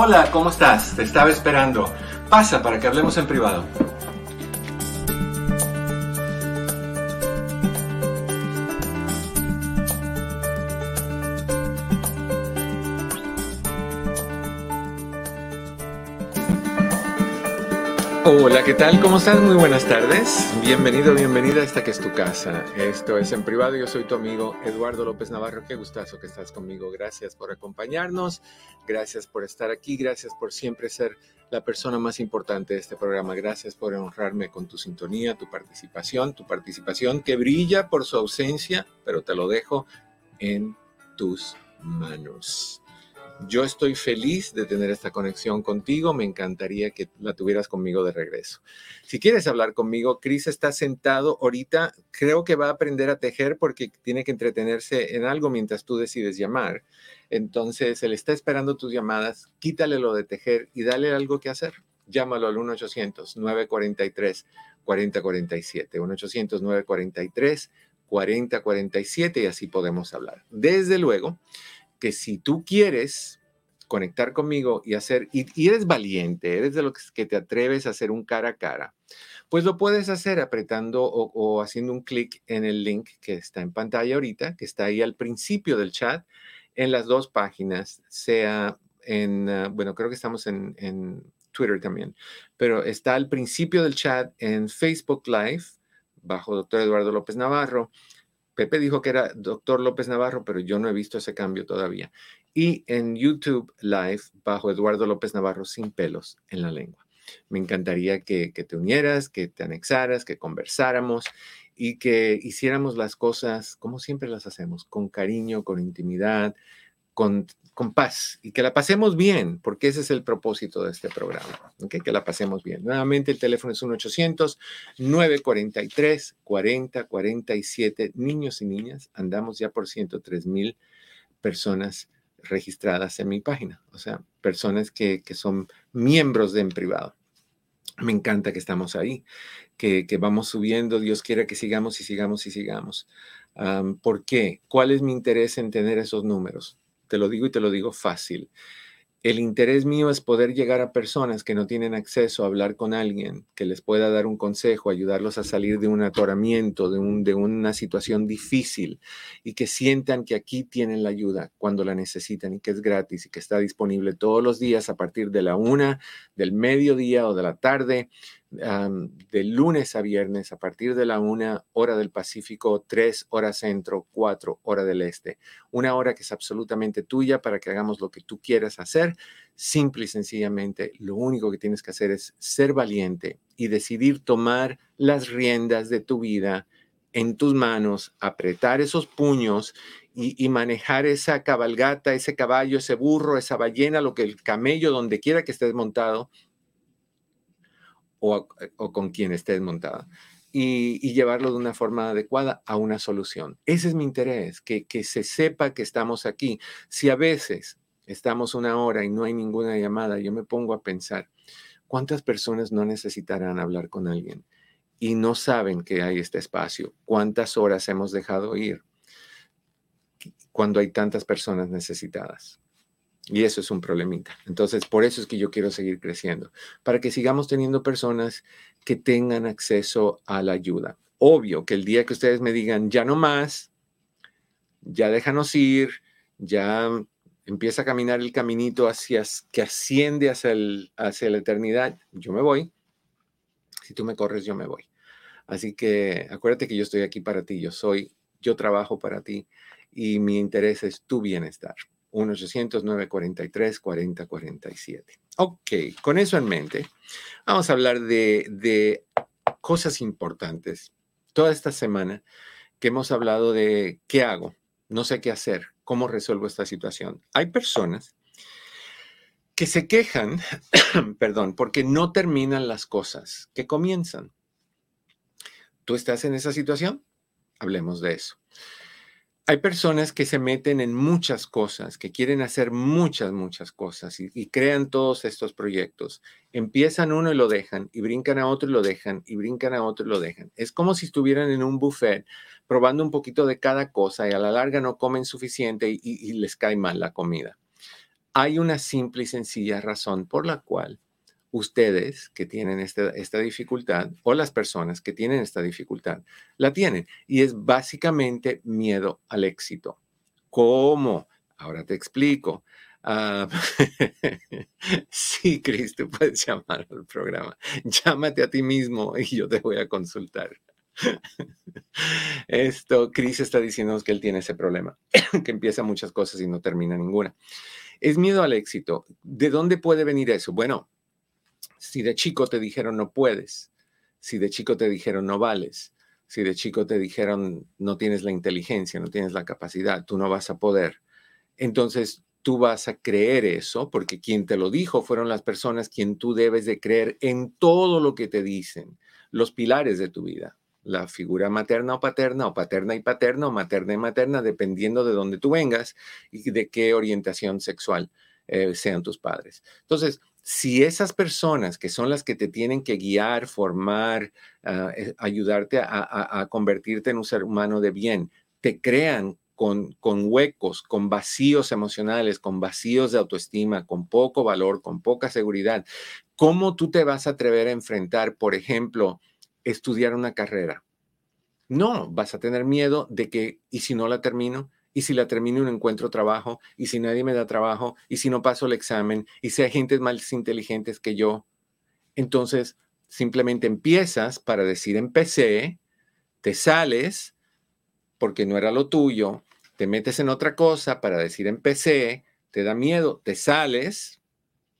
Hola, ¿cómo estás? Te estaba esperando. Pasa para que hablemos en privado. Hola, ¿qué tal? ¿Cómo estás? Muy buenas tardes. Bienvenido, bienvenida a esta que es tu casa. Esto es en privado. Yo soy tu amigo Eduardo López Navarro. Qué gustazo que estás conmigo. Gracias por acompañarnos. Gracias por estar aquí. Gracias por siempre ser la persona más importante de este programa. Gracias por honrarme con tu sintonía, tu participación, tu participación que brilla por su ausencia, pero te lo dejo en tus manos. Yo estoy feliz de tener esta conexión contigo. Me encantaría que la tuvieras conmigo de regreso. Si quieres hablar conmigo, Chris está sentado ahorita. Creo que va a aprender a tejer porque tiene que entretenerse en algo mientras tú decides llamar. Entonces, él está esperando tus llamadas. Quítale lo de tejer y dale algo que hacer. Llámalo al 1-800-943-4047. 1-800-943-4047 y así podemos hablar. Desde luego que si tú quieres conectar conmigo y hacer, y, eres valiente, eres de los que te atreves a hacer un cara a cara, pues lo puedes hacer apretando o, haciendo un clic en el link que está en pantalla ahorita, que está ahí al principio del chat, en las dos páginas, sea en, ah, bueno, creo que estamos en, en Twitter también, pero está al principio del chat en Facebook Live, bajo doctor Eduardo López Navarro, Pepe dijo que era doctor López Navarro, pero yo no he visto ese cambio todavía. Y en YouTube Live, bajo Eduardo López Navarro, sin pelos en la lengua. Me encantaría que, te unieras, que te anexaras, que conversáramos y que hiciéramos las cosas como siempre las hacemos, con cariño, con intimidad, con paz y que la pasemos bien, porque ese es el propósito de este programa, que la pasemos bien. Nuevamente el teléfono es 1-800-943-4047. Niños y niñas, andamos ya por 103 mil personas registradas en mi página, o sea, personas que, son miembros de En Privado. Me encanta que estamos ahí, que, vamos subiendo, Dios quiera que sigamos y sigamos y sigamos. ¿Por qué? ¿Cuál es mi interés en tener esos números? Te lo digo y te lo digo fácil. El interés mío es poder llegar a personas que no tienen acceso a hablar con alguien que les pueda dar un consejo, ayudarlos a salir de un atoramiento, de, de una situación difícil y que sientan que aquí tienen la ayuda cuando la necesitan y que es gratis y que está disponible todos los días a partir de la una, del mediodía o de la tarde de lunes a viernes a partir de la una hora del Pacífico, tres horas centro, cuatro hora del este. Una hora que es absolutamente tuya para que hagamos lo que tú quieras hacer. Simple y sencillamente, lo único que tienes que hacer es ser valiente y decidir tomar las riendas de tu vida en tus manos, apretar esos puños y, y, manejar esa cabalgata, ese caballo, ese burro, esa ballena, lo que el camello, donde quiera que estés montado, o, con quien estés montada. Y, llevarlo de una forma adecuada a una solución. Ese es mi interés, que se sepa que estamos aquí. Si a veces estamos una hora y no hay ninguna llamada, yo me pongo a pensar, ¿cuántas personas no necesitarán hablar con alguien y no saben que hay este espacio? ¿Cuántas horas hemos dejado ir cuando hay tantas personas necesitadas? Y eso es un problemita. Entonces, por eso es que yo quiero seguir creciendo, para que sigamos teniendo personas que tengan acceso a la ayuda. Obvio que el día que ustedes me digan, ya no más, ya déjanos ir, ya empieza a caminar el caminito hacia, que asciende hacia, el, hacia la eternidad, yo me voy. Si tú me corres, yo me voy. Así que acuérdate que yo estoy aquí para ti, yo soy, yo trabajo para ti y mi interés es tu bienestar. 1-800-943-4047. Ok, con eso en mente, vamos a hablar de, de cosas importantes. Toda esta semana que hemos hablado de qué hago, no sé qué hacer, cómo resuelvo esta situación. Hay personas que se quejan, perdón, porque no terminan las cosas que comienzan. ¿Tú estás en esa situación? Hablemos de eso. Hay personas que se meten en muchas cosas, que quieren hacer muchas, muchas cosas y, crean todos estos proyectos. Empiezan uno y lo dejan, y brincan a otro y lo dejan, y brincan a otro y lo dejan. Es como si estuvieran en un buffet probando un poquito de cada cosa y a la larga no comen suficiente y les cae mal la comida. Hay una simple y sencilla razón por la cual ustedes que tienen esta, esta dificultad o las personas que tienen esta dificultad la tienen. Y es básicamente miedo al éxito. ¿Cómo? Ahora te explico. Ah, sí, Cris, tú puedes llamar al programa. Llámate a ti mismo y yo te voy a consultar. Esto, Cris está diciendo que él tiene ese problema, que empieza muchas cosas y no termina ninguna. Es miedo al éxito. ¿De dónde puede venir eso? Bueno, si de chico te dijeron no puedes, si de chico te dijeron no vales, si de chico te dijeron no tienes la inteligencia, no tienes la capacidad, tú no vas a poder, entonces tú vas a creer eso porque quien te lo dijo fueron las personas quien tú debes de creer en todo lo que te dicen, los pilares de tu vida, la figura materna o paterna o paterna y paterna o materna y materna, dependiendo de dónde tú vengas y de qué orientación sexual eh, sean tus padres. Entonces, si esas personas que son las que te tienen que guiar, formar, ah, eh, ayudarte a, convertirte en un ser humano de bien, te crean con, con, huecos, con vacíos emocionales, con vacíos de autoestima, con poco valor, con poca seguridad, ¿cómo tú te vas a atrever a enfrentar, por ejemplo, estudiar una carrera? No, vas a tener miedo de que, ¿y si no la termino? Y si la termino no encuentro trabajo, y si nadie me da trabajo, y si no paso el examen, y si hay gente más inteligentes que yo, entonces simplemente empiezas para decir empecé, te sales porque no era lo tuyo, te metes en otra cosa para decir empecé, te da miedo, te sales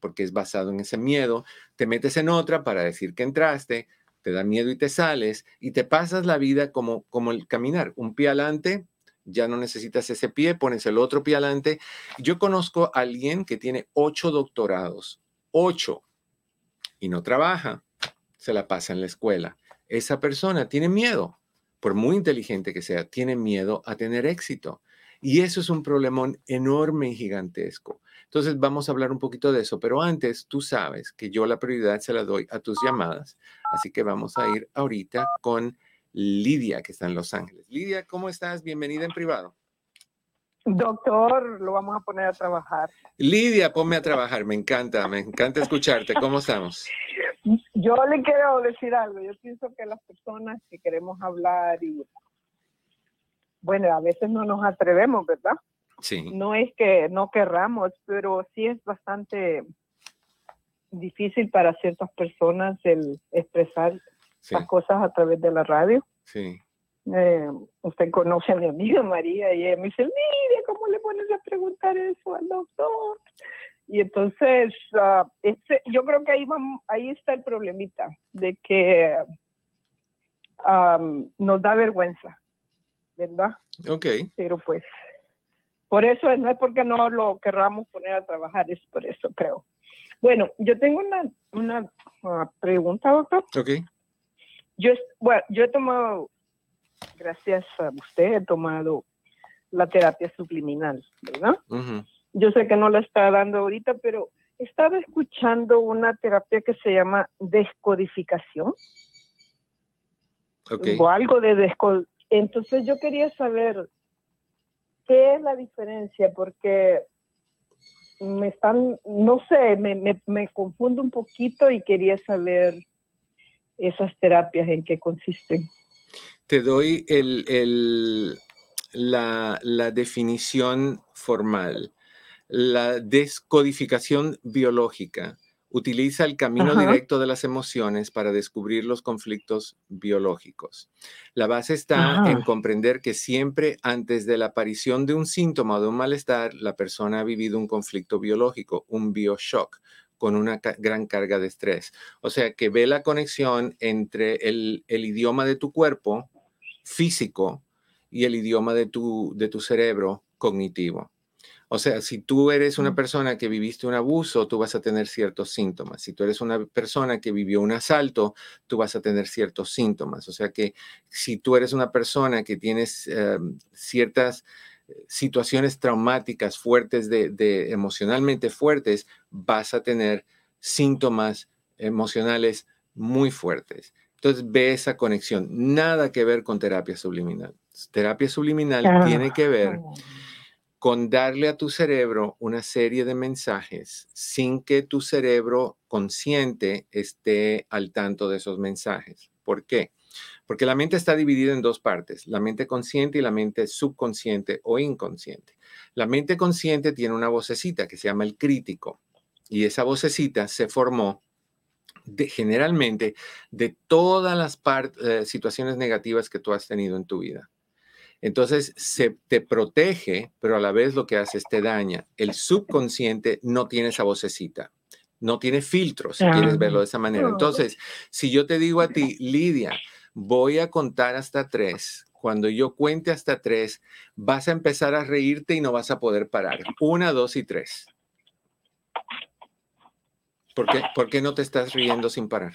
porque es basado en ese miedo, te metes en otra para decir que entraste, te da miedo y te sales y te pasas la vida como como el caminar, un pie adelante, ya no necesitas ese pie, pones el otro pie adelante. Yo conozco a alguien que tiene ocho doctorados, ocho, y no trabaja, se la pasa en la escuela. Esa persona tiene miedo, por muy inteligente que sea, tiene miedo a tener éxito. Y eso es un problemón enorme y gigantesco. Entonces vamos a hablar un poquito de eso, pero antes tú sabes que yo la prioridad se la doy a tus llamadas, así que vamos a ir ahorita con Lidia, que está en Los Ángeles. Lidia, ¿cómo estás? Bienvenida en privado. Doctor, lo vamos a poner a trabajar. Lidia, ponme a trabajar, me encanta, me encanta escucharte. ¿Cómo estamos? Yo le quiero decir algo. Yo pienso que las personas que queremos hablar y, bueno, a veces no nos atrevemos, ¿verdad? Sí. No es que no querramos, pero sí es bastante difícil para ciertas personas el expresar las cosas a través de la radio. Sí. Eh, usted conoce a mi amiga María y ella me dice, mire, ¿cómo le pones a preguntar eso al doctor? Y entonces, uh, yo creo que ahí, vamos, ahí está el problemita, de que um, nos da vergüenza, ¿verdad? Ok. Pero pues, por eso no es porque no lo querramos poner a trabajar, es por eso creo. Bueno, yo tengo una, una uh, pregunta, doctor. Ok. Yo, bueno, yo he tomado, gracias a usted, he tomado la terapia subliminal, ¿verdad? Yo sé que no la está dando ahorita, pero estaba escuchando una terapia que se llama descodificación. O algo de descodificación. Entonces yo quería saber qué es la diferencia, porque me están, no sé, me, me, me confundo un poquito y quería saber esas terapias en qué consisten. Te doy el, la, definición formal. La descodificación biológica utiliza el camino directo de las emociones para descubrir los conflictos biológicos. La base está en comprender que siempre antes de la aparición de un síntoma o de un malestar, la persona ha vivido un conflicto biológico, un bioshock, con una gran carga de estrés. O sea, que ve la conexión entre el, idioma de tu cuerpo físico y el idioma de tu, de tu cerebro cognitivo. O sea, si tú eres una persona que viviste un abuso, tú vas a tener ciertos síntomas. Si tú eres una persona que vivió un asalto, tú vas a tener ciertos síntomas. O sea que si tú eres una persona que tienes em, ciertas situaciones traumáticas fuertes, de, emocionalmente fuertes, vas a tener síntomas emocionales muy fuertes. Entonces ve esa conexión. Nada que ver con terapia subliminal. Terapia subliminal tiene que ver con darle a tu cerebro una serie de mensajes sin que tu cerebro consciente esté al tanto de esos mensajes. ¿Por qué? Porque la mente está dividida en dos partes, la mente consciente y la mente subconsciente o inconsciente. La mente consciente tiene una vocecita que se llama el crítico y esa vocecita se formó generalmente de todas las eh, situaciones negativas que tú has tenido en tu vida. Entonces se te protege, pero a la vez lo que hace es te daña. El subconsciente no tiene esa vocecita, no tiene filtro, si quieres verlo de esa manera. Entonces, si yo te digo a ti, Lidia, voy a contar hasta tres. Cuando yo cuente hasta tres, vas a empezar a reírte y no vas a poder parar. Una, dos y tres. ¿Por qué, ¿Por qué no te estás riendo sin parar?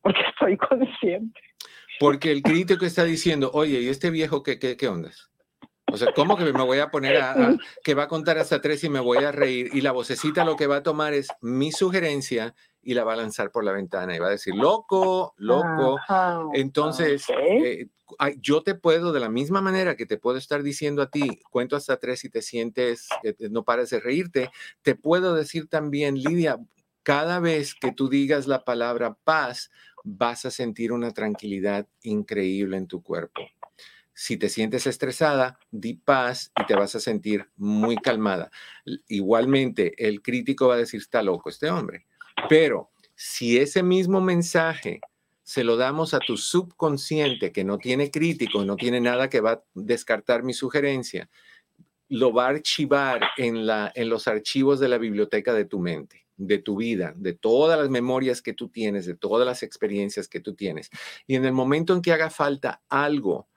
Porque estoy consciente. Porque el crítico está diciendo, oye, ¿y este viejo qué, qué, qué ondas? O sea, ¿cómo que me voy a poner a, que va a contar hasta tres y me voy a reír? Y la vocecita lo que va a tomar es mi sugerencia y la va a lanzar por la ventana y va a decir, loco, loco. Entonces, eh, yo te puedo, de la misma manera que te puedo estar diciendo a ti, cuento hasta tres y te sientes, no pares de reírte, te puedo decir también, Lidia, cada vez que tú digas la palabra paz, vas a sentir una tranquilidad increíble en tu cuerpo. Si te sientes estresada, di paz y te vas a sentir muy calmada. Igualmente, el crítico va a decir, está loco este hombre. Pero si ese mismo mensaje se lo damos a tu subconsciente que no tiene crítico, no tiene nada que va a descartar mi sugerencia, lo va a archivar en, la, en los archivos de la biblioteca de tu mente de tu vida, de todas las memorias que tú tienes, de todas las experiencias que tú tienes. Y en el momento en que haga falta algo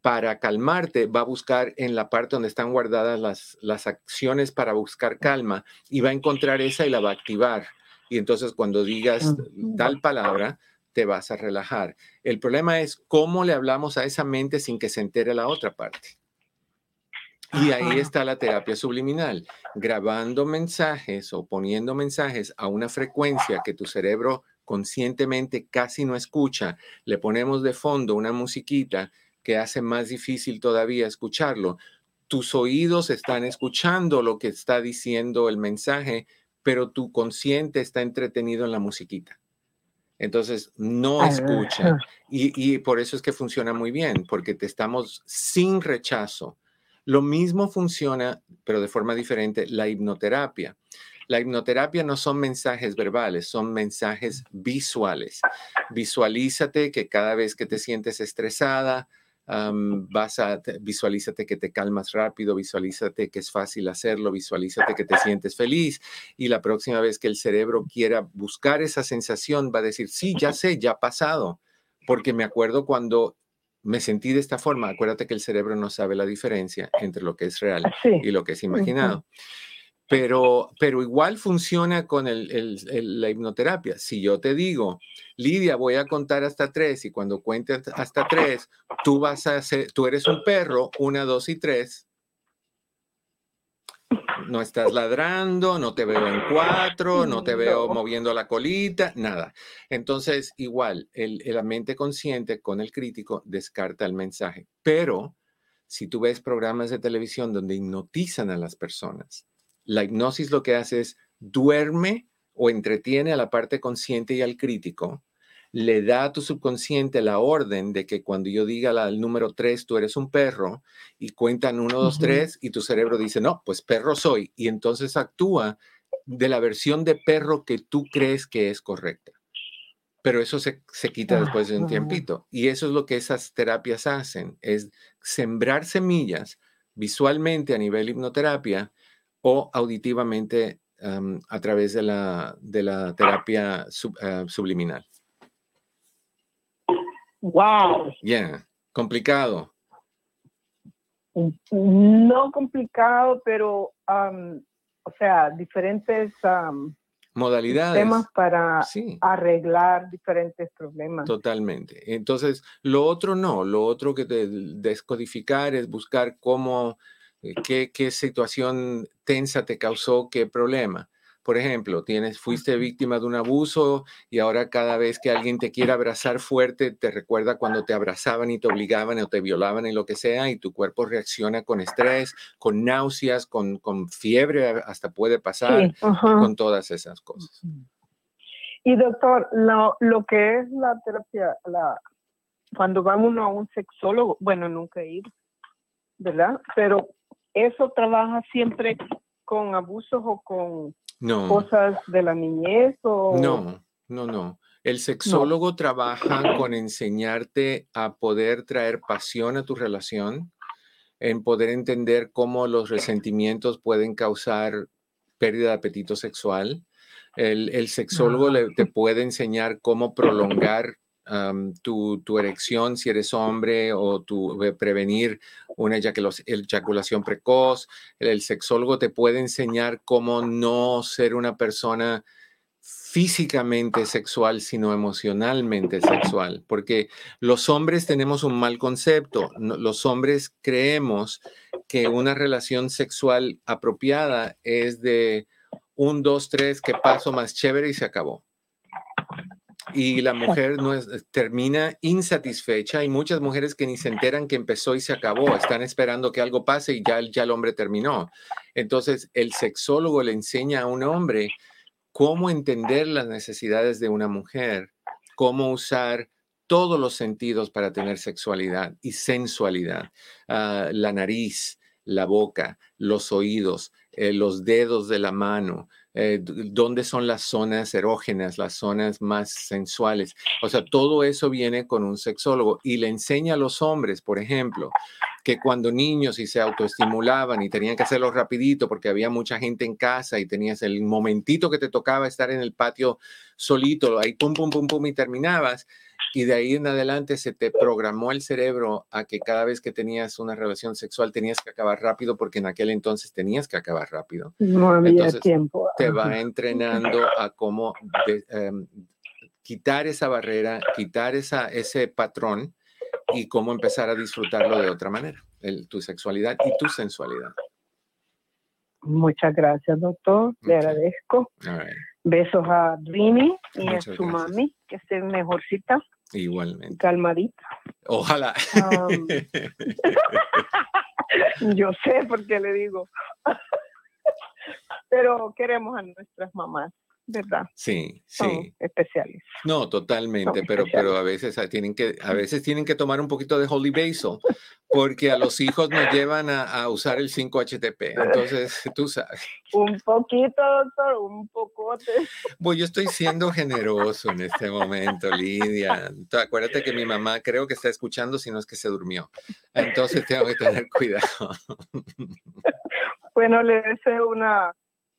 para calmarte, va a buscar en la parte donde están guardadas las, las acciones para buscar calma y va a encontrar esa y la va a activar. Y entonces cuando digas tal palabra, te vas a relajar. El problema es cómo le hablamos a esa mente sin que se entere la otra parte. Y ahí está la terapia subliminal, grabando mensajes o poniendo mensajes a una frecuencia que tu cerebro conscientemente casi no escucha. Le ponemos de fondo una musiquita que hace más difícil todavía escucharlo. Tus oídos están escuchando lo que está diciendo el mensaje, pero tu consciente está entretenido en la musiquita. Entonces, no escucha. Y, y, por eso es que funciona muy bien, porque te estamos sin rechazo lo mismo funciona, pero de forma diferente, la hipnoterapia. La hipnoterapia no son mensajes verbales, son mensajes visuales. Visualízate que cada vez que te sientes estresada, vas a, visualízate que te calmas rápido, visualízate que es fácil hacerlo, visualízate que te sientes feliz y la próxima vez que el cerebro quiera buscar esa sensación va a decir, sí, ya sé, ya ha pasado, porque me acuerdo cuando me sentí de esta forma. Acuérdate que el cerebro no sabe la diferencia entre lo que es real y lo que es imaginado. Pero, pero igual funciona con la hipnoterapia. Si yo te digo, Lidia, voy a contar hasta tres y cuando cuente hasta tres, tú vas a hacer, tú eres un perro, una, dos y tres, no estás ladrando, no te veo en cuatro, no te veo moviendo la colita, nada. Entonces, igual, el, la mente consciente con el crítico descarta el mensaje. Pero si tú ves programas de televisión donde hipnotizan a las personas, la hipnosis lo que hace es duerme o entretiene a la parte consciente y al crítico le da a tu subconsciente la orden de que cuando yo diga el número tres, tú eres un perro, y cuentan uno, dos, tres, y tu cerebro dice, no, pues perro soy, y entonces actúa de la versión de perro que tú crees que es correcta. Pero eso se, quita después de un tiempito. Y eso es lo que esas terapias hacen, es sembrar semillas visualmente a nivel hipnoterapia o auditivamente a través de la, de la terapia ah, subliminal. Wow. Yeah, complicado. no complicado, pero, o sea, diferentes modalidades. Temas para arreglar diferentes problemas. Totalmente. Entonces, lo otro no, lo otro que te descodificar es buscar cómo, qué, qué situación tensa te causó qué problema. Por ejemplo, tienes, fuiste víctima de un abuso y ahora cada vez que alguien te quiere abrazar fuerte, te recuerda cuando te abrazaban y te obligaban o te violaban y lo que sea, y tu cuerpo reacciona con estrés, con náuseas, con, con fiebre, hasta puede pasar, con todas esas cosas. Y doctor, lo, lo que es la terapia, la, cuando va uno a un sexólogo, bueno, nunca he ido, ¿verdad? Pero eso trabaja siempre con abusos o con no. cosas de la niñez o... No, no, no. El sexólogo trabaja con enseñarte a poder traer pasión a tu relación, en poder entender cómo los resentimientos pueden causar pérdida de apetito sexual. El, sexólogo le, te puede enseñar cómo prolongar tu, erección si eres hombre o tu, eh, prevenir una eyaculación precoz. El, sexólogo te puede enseñar cómo no ser una persona físicamente sexual, sino emocionalmente sexual, porque los hombres tenemos un mal concepto. Los hombres creemos que una relación sexual apropiada es de un, dos, tres, que paso más chévere y se acabó y la mujer no es, termina insatisfecha. Hay muchas mujeres que ni se enteran que empezó y se acabó, están esperando que algo pase y ya, ya el hombre terminó. Entonces, el sexólogo le enseña a un hombre cómo entender las necesidades de una mujer, cómo usar todos los sentidos para tener sexualidad y sensualidad. Ah, la nariz, la boca, los oídos, eh, los dedos de la mano, eh, dónde son las zonas erógenas, las zonas más sensuales. O sea, todo eso viene con un sexólogo y le enseña a los hombres, por ejemplo, que cuando niños y se autoestimulaban y tenían que hacerlo rapidito porque había mucha gente en casa y tenías el momentito que te tocaba estar en el patio solito, ahí pum, pum, pum, pum y terminabas, y de ahí en adelante se te programó el cerebro a que cada vez que tenías una relación sexual tenías que acabar rápido porque en aquel entonces tenías que acabar rápido. No había tiempo. Te va entrenando a cómo em, quitar esa barrera, quitar esa, ese patrón y cómo empezar a disfrutarlo de otra manera, tu sexualidad y tu sensualidad. Muchas gracias, doctor. Le agradezco. Besos a Dreamy y a su mami, que estén mejorcita. Igualmente. Calmadita. Ojalá. yo sé por qué le digo. Pero queremos a nuestras mamás. ¿verdad? Sí, sí. especiales. No, totalmente, pero, pero a veces ah, tienen que, a veces tienen que tomar un poquito de Holy Basil, porque a los hijos nos llevan a, usar el 5-HTP. Entonces, tú sabes. Un poquito, doctor, un pocote. Pues yo estoy siendo generoso en este momento, Lidia. Acuérdate que mi mamá creo que está escuchando, si no es que se durmió. Entonces tengo que tener cuidado. Bueno, le deseo una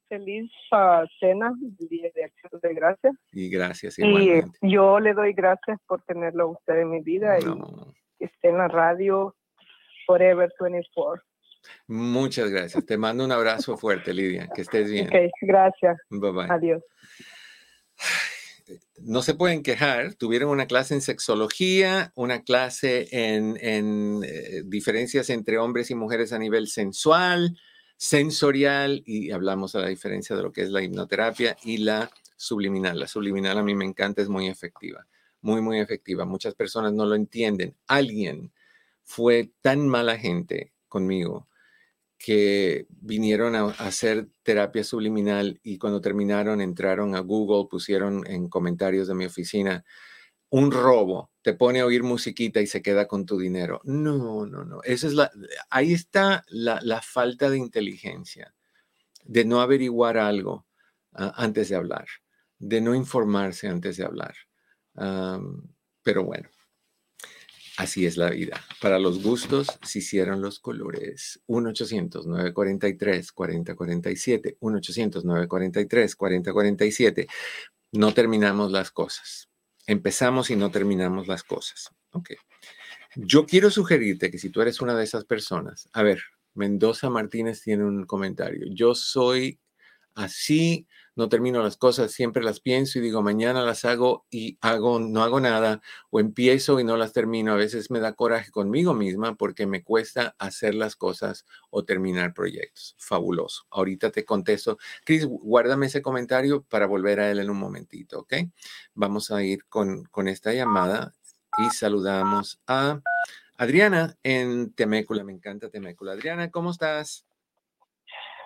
feliz uh, cena de acción de gracias. Y gracias igualmente. Y yo le doy gracias por tenerlo a usted en mi vida y que esté en la radio Forever 24. Muchas gracias. Te mando un abrazo fuerte, Lidia. Que estés bien. Ok, gracias. Bye bye. Adiós. No se pueden quejar. Tuvieron una clase en sexología, una clase en, en eh, diferencias entre hombres y mujeres a nivel sensual, sensorial y hablamos de la diferencia de lo que es la hipnoterapia y la subliminal. La subliminal a mí me encanta, es muy efectiva, muy, muy efectiva. Muchas personas no lo entienden. Alguien fue tan mala gente conmigo que vinieron a, hacer terapia subliminal y cuando terminaron entraron a Google, pusieron en comentarios de mi oficina, un robo, te pone a oír musiquita y se queda con tu dinero. No, no, no. Esa es la, ahí está la, falta de inteligencia, de no averiguar algo ah, antes de hablar, de no informarse antes de hablar. pero bueno, así es la vida. Para los gustos se hicieron los colores. 1-800-943-4047. 1-800-943-4047. No terminamos las cosas empezamos y no terminamos las cosas. Ok. Yo quiero sugerirte que si tú eres una de esas personas, a ver, Mendoza Martínez tiene un comentario. Yo soy así, no termino las cosas, siempre las pienso y digo, mañana las hago y hago, no hago nada, o empiezo y no las termino. A veces me da coraje conmigo misma porque me cuesta hacer las cosas o terminar proyectos. Fabuloso. Ahorita te contesto. Cris, guárdame ese comentario para volver a él en un momentito, ¿ok? Vamos a ir con, con esta llamada y saludamos a Adriana en Temécula. Me encanta Temécula. Adriana, ¿cómo estás?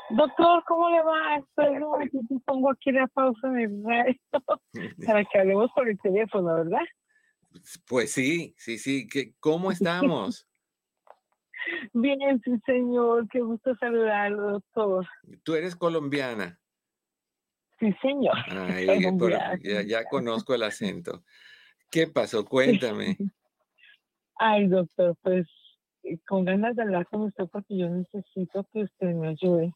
Doctor, ¿cómo le va? Estoy te pongo aquí la pausa de radio para que hablemos por el teléfono, ¿verdad? Pues sí, sí, sí. ¿Cómo estamos? Bien, sí, señor. Qué gusto saludarlo, doctor. ¿Tú eres colombiana? Sí, señor. Ay, ya, ya conozco el acento. ¿Qué pasó? Cuéntame. Ay, doctor, pues con ganas de hablar con usted porque yo necesito que usted me ayude.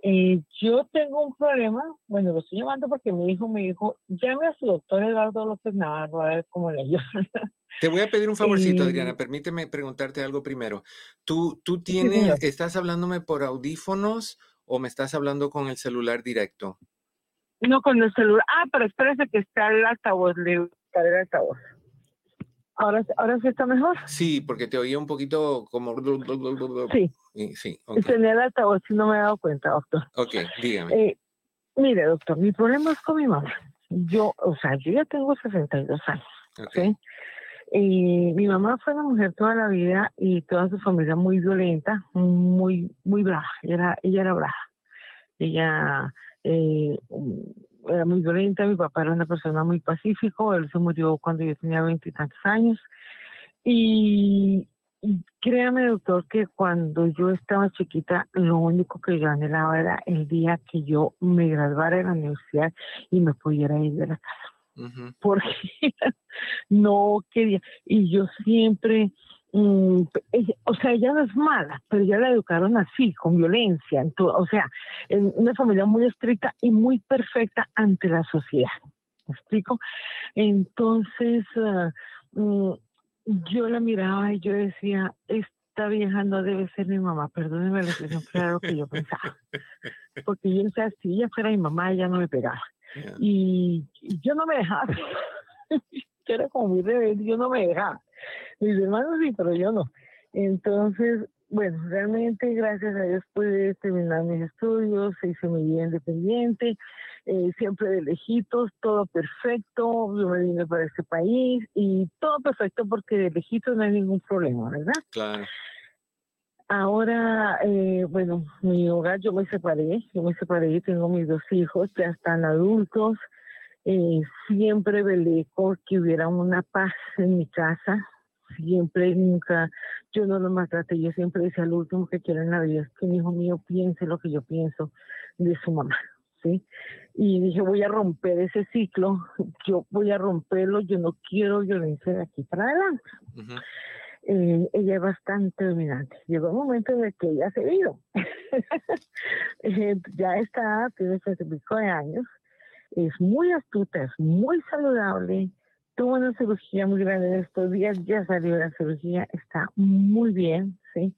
Eh, yo tengo un problema, bueno, lo estoy llamando porque mi hijo me dijo, llame a su doctor Eduardo López Navarro a ver cómo le ayuda. Te voy a pedir un favorcito, Adriana, permíteme preguntarte algo primero. ¿Tú, tú tienes, estás hablándome por audífonos o me estás hablando con el celular directo? No, con el celular. Ah, pero espérese que está el altavoz, le el altavoz. ¿Ahora, ¿Ahora sí está mejor? Sí, porque te oía un poquito como... Sí. Sí, okay. Tenía el altavoz y no me he dado cuenta, doctor. Ok, dígame. Eh, mire, doctor, mi problema es con mi mamá. Yo, o sea, yo ya tengo 62 años. Ok. Y mi mamá fue una mujer toda la vida y toda su familia muy violenta, muy, muy brava. Ella era, ella era brava. Ella eh, era muy violenta, mi papá era una persona muy pacífico, él se murió cuando yo tenía veintitantos años. Y, créame, doctor, que cuando yo estaba chiquita, lo único que yo anhelaba era el día que yo me graduara de la universidad y me pudiera ir de la casa. Porque no quería. Y yo siempre Mm, o sea, ella no es mala, pero ya la educaron así, con violencia, o sea, en una familia muy estricta y muy perfecta ante la sociedad. ¿Me explico? Entonces, mm, yo la miraba y yo decía, esta vieja no debe ser mi mamá, perdóneme la expresión, lo que yo pensaba. Porque yo decía, si ella fuera mi mamá, ella no me pegaba. Y, y, yo no me dejaba. yo era como muy rebelde, yo no me dejaba. Mis hermanos sí, pero yo no. Entonces, bueno, realmente gracias a Dios pude terminar mis estudios, hice mi vida independiente, eh, siempre de lejitos, todo perfecto, yo me vine para este país y todo perfecto porque de lejitos no hay ningún problema, ¿verdad? Claro. Ahora, eh, bueno, mi hogar, yo me separé, yo me separé, tengo mis dos hijos, ya están adultos, eh, siempre velé que hubiera una paz en mi casa, siempre, nunca, yo no lo maltraté, yo siempre decía, lo último que quiero en la vida es que mi hijo mío piense lo que yo pienso de su mamá, ¿sí? Y dije, voy a romper ese ciclo, yo voy a romperlo, yo no quiero violencia de aquí para adelante. Eh, ella es bastante dominante. Llegó un momento en el que ella se vio. Eh, ya está, tiene y pico de años, es muy astuta, es muy saludable, tuvo una cirugía muy grande en estos días, ya salió la cirugía, está muy bien, ¿sí?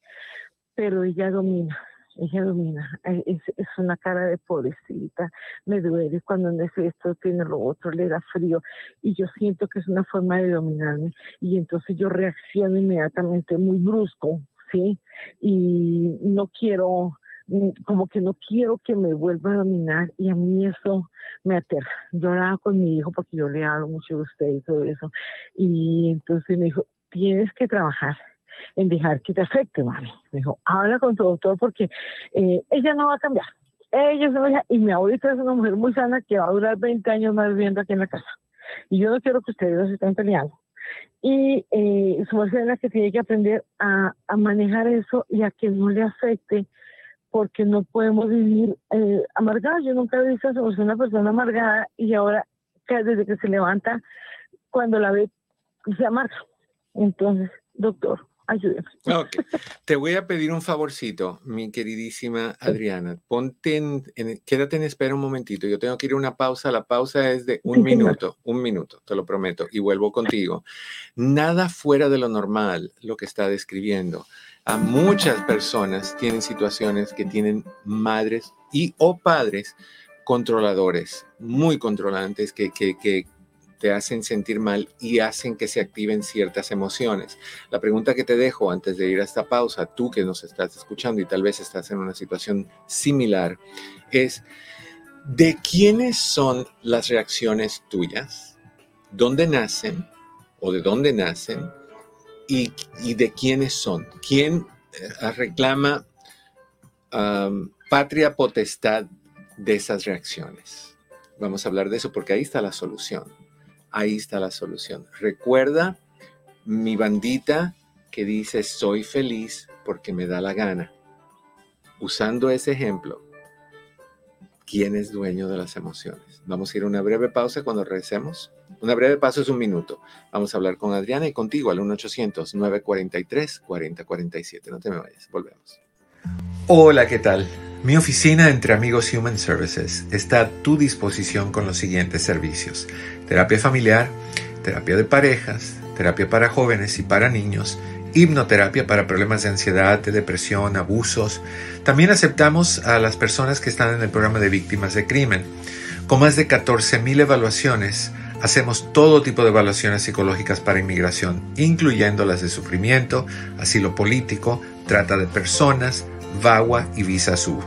Pero ella domina, ella domina, es, es una cara de pobrecita, me duele cuando esto tiene lo otro, le da frío, y yo siento que es una forma de dominarme, y entonces yo reacciono inmediatamente muy brusco, ¿sí? Y no quiero como que no quiero que me vuelva a dominar y a mí eso me aterra. Yo hablaba con mi hijo porque yo le hablo mucho de usted y todo eso. Y entonces me dijo, tienes que trabajar en dejar que te afecte, mami. Me dijo, habla con tu doctor porque eh, ella no va a cambiar. Ella es una y mi abuelita es una mujer muy sana que va a durar 20 años más viviendo aquí en la casa. Y yo no quiero que ustedes se estén peleando. Y eh, su es la que tiene que aprender a, a manejar eso y a que no le afecte porque no podemos vivir eh, amargados. Yo nunca he visto a una persona amargada y ahora desde que se levanta, cuando la ve, se amarga. Entonces, doctor, ayúdenme. Ok. Te voy a pedir un favorcito, mi queridísima Adriana. Ponte en, quédate en espera un momentito. Yo tengo que ir a una pausa. La pausa es de un minuto, un minuto, te lo prometo, y vuelvo contigo. Nada fuera de lo normal lo que está describiendo. Muchas personas tienen situaciones que tienen madres y o padres controladores, muy controlantes, que, que te hacen sentir mal y hacen que se activen ciertas emociones. La pregunta que te dejo antes de ir a esta pausa, tú que nos estás escuchando y tal vez estás en una situación similar, es, ¿de quiénes son las reacciones tuyas? ¿Dónde nacen o de dónde nacen? ¿Y, de quiénes son? ¿Quién eh, reclama patria potestad de esas reacciones? Vamos a hablar de eso porque ahí está la solución ahí está la solución. Recuerda mi bandita que dice soy feliz porque me da la gana. Usando ese ejemplo, ¿quién es dueño de las emociones? Vamos a ir a una breve pausa cuando regresemos. Una breve pausa es un minuto. Vamos a hablar con Adriana y contigo al 1-800-943-4047. No te me vayas, volvemos. Hola, ¿qué tal? Mi oficina entre amigos Human Services está a tu disposición con los siguientes servicios. Terapia familiar, terapia de parejas, terapia para jóvenes y para niños, hipnoterapia para problemas de ansiedad, de depresión, abusos. También aceptamos a las personas que están en el programa de víctimas de crimen. Con más de 14.000 evaluaciones, hacemos todo tipo de evaluaciones psicológicas para inmigración, incluyendo las de sufrimiento, asilo político, trata de personas, VAWA y Visa Sur.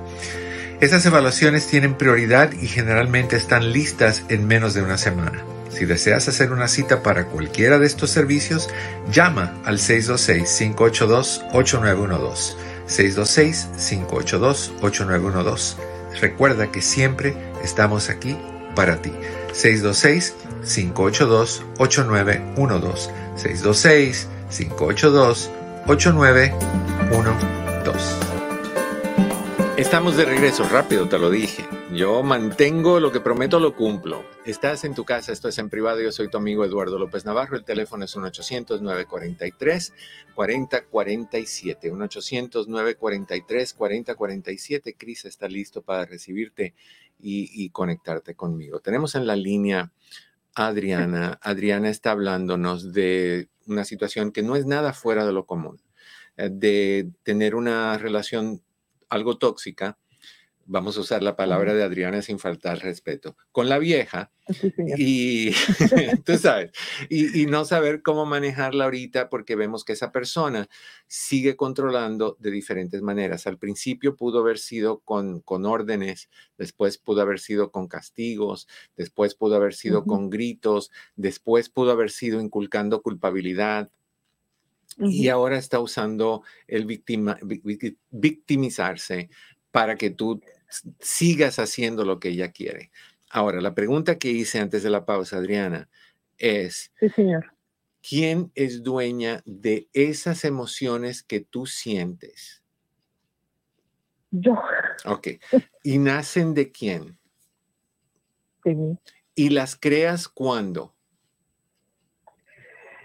Estas evaluaciones tienen prioridad y generalmente están listas en menos de una semana. Si deseas hacer una cita para cualquiera de estos servicios, llama al 626-582-8912. 626-582-8912. Recuerda que siempre estamos aquí para ti. 626-582-8912. 626-582-8912. Estamos de regreso, rápido te lo dije. Yo mantengo lo que prometo, lo cumplo. Estás en tu casa, esto es en privado, yo soy tu amigo Eduardo López Navarro, el teléfono es 1-800-943-4047, 1-800-943-4047. Cris está listo para recibirte y, y conectarte conmigo. Tenemos en la línea a Adriana. Adriana está hablándonos de una situación que no es nada fuera de lo común, eh, de tener una relación algo tóxica, vamos a usar la palabra de Adriana sin faltar respeto, con la vieja y tú sabes, y, no saber cómo manejarla ahorita porque vemos que esa persona sigue controlando de diferentes maneras. Al principio pudo haber sido con, con órdenes, después pudo haber sido con castigos, después pudo haber sido con gritos, después pudo haber sido inculcando culpabilidad, y ahora está usando el victimizarse para que tú sigas haciendo lo que ella quiere. Ahora, la pregunta que hice antes de la pausa, Adriana, es, sí, señor. ¿quién es dueña de esas emociones que tú sientes? Yo. Ok. ¿Y nacen de quién? De mí. ¿Y las creas cuándo?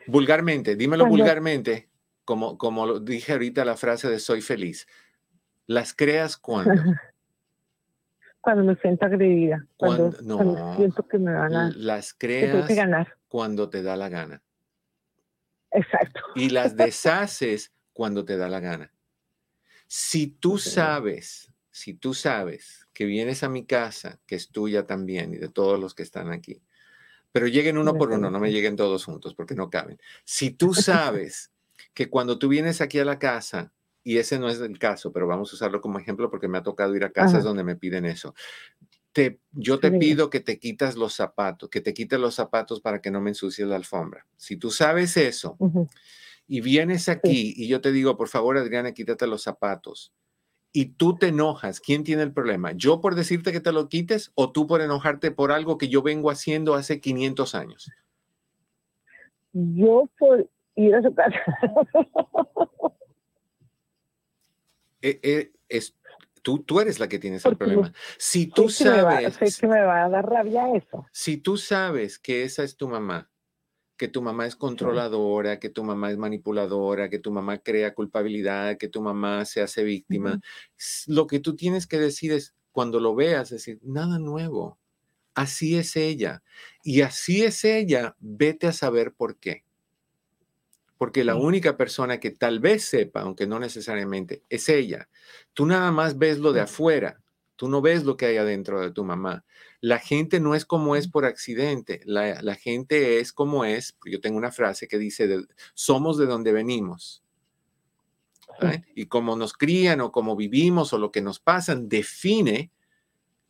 Vulgarmente, dímelo vulgarmente, como, como dije ahorita la frase de soy feliz. ¿Las creas cuando? Cuando me siento agredida. Cuando, no, siento que me van a. Las creas cuando te da la gana. Exacto. Y las deshaces cuando te da la gana. Si tú sabes, si tú sabes que vienes a mi casa, que es tuya también y de todos los que están aquí, pero lleguen uno por uno, no me lleguen todos juntos porque no caben. Si tú sabes que cuando tú vienes aquí a la casa, y ese no es el caso, pero vamos a usarlo como ejemplo porque me ha tocado ir a casas donde me piden eso. Te, yo te pido que te quitas los zapatos, que te quites los zapatos para que no me ensucies la alfombra. Si tú sabes eso y vienes aquí y yo te digo, por favor, Adriana, quítate los zapatos, y tú te enojas, ¿quién tiene el problema? ¿Yo por decirte que te lo quites o tú por enojarte por algo que yo vengo haciendo hace 500 años? Yo por ir a su casa. Eh, eh, es, tú, tú eres la que tienes el problema. Si tú sabes... Que que me va a dar rabia eso. Si tú sabes que esa es tu mamá que tu mamá es controladora, que tu mamá es manipuladora, que tu mamá crea culpabilidad, que tu mamá se hace víctima. Lo que tú tienes que decir es, cuando lo veas, decir, nada nuevo. Así es ella. Y así es ella, vete a saber por qué. Porque la única persona que tal vez sepa, aunque no necesariamente, es ella. Tú nada más ves lo de afuera, tú no ves lo que hay adentro de tu mamá. La gente no es como es por accidente, la, gente es como es. Yo tengo una frase que dice, somos de donde venimos. Y como nos crían o como vivimos o lo que nos pasan define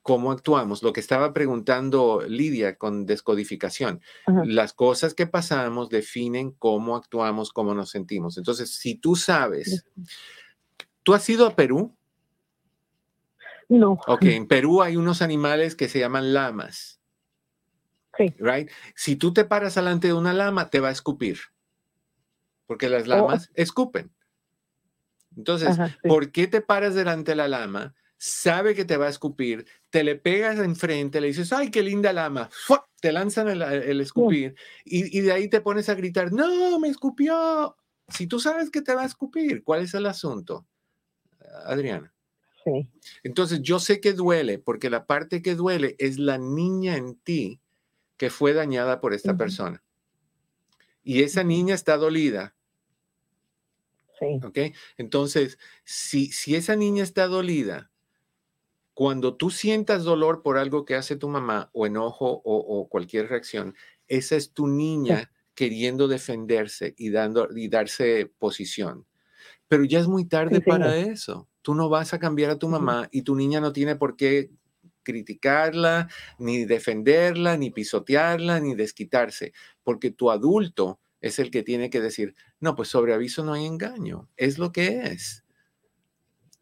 cómo actuamos. Lo que estaba preguntando Lidia con descodificación. Las cosas que pasamos definen cómo actuamos, cómo nos sentimos. Entonces, si tú sabes, ¿tú has ido a Perú? No. Ok, en Perú hay unos animales que se llaman lamas. Sí. Right? Si tú te paras delante de una lama, te va a escupir. Porque las oh. lamas escupen. Entonces, ¿por qué te paras delante de la lama? Sabe que te va a escupir, te le pegas enfrente, le dices, ay, qué linda lama, te lanzan el, escupir y, y de ahí te pones a gritar, no, me escupió. Si tú sabes que te va a escupir, ¿cuál es el asunto? Adriana. Entonces yo sé que duele porque la parte que duele es la niña en ti que fue dañada por esta persona. Y esa niña está dolida. Sí. ¿Ok? Entonces, si, si esa niña está dolida, cuando tú sientas dolor por algo que hace tu mamá o enojo o, cualquier reacción, esa es tu niña queriendo defenderse y, dando, y darse posición. Pero ya es muy tarde para eso. Tú no vas a cambiar a tu mamá y tu niña no tiene por qué criticarla, ni defenderla, ni pisotearla, ni desquitarse, porque tu adulto es el que tiene que decir, no, pues sobre aviso no hay engaño, es lo que es.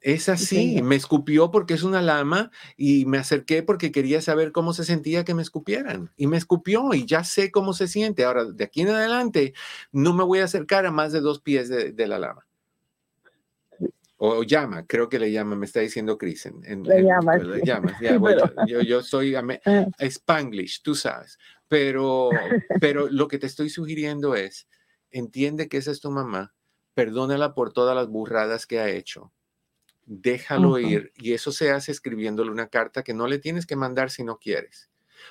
Es así, me escupió porque es una lama y me acerqué porque quería saber cómo se sentía que me escupieran. Y me escupió y ya sé cómo se siente. Ahora, de aquí en adelante, no me voy a acercar a más de dos pies de la lama. O llama, creo que le llama, me está diciendo Chris. En, le llama. Le llama, yo, yo, soy ah. Spanglish, tú sabes. Pero, pero lo que te estoy sugiriendo es, entiende que esa es tu mamá, perdónala por todas las burradas que ha hecho, déjalo ir y eso se hace escribiéndole una carta que no le tienes que mandar si no quieres.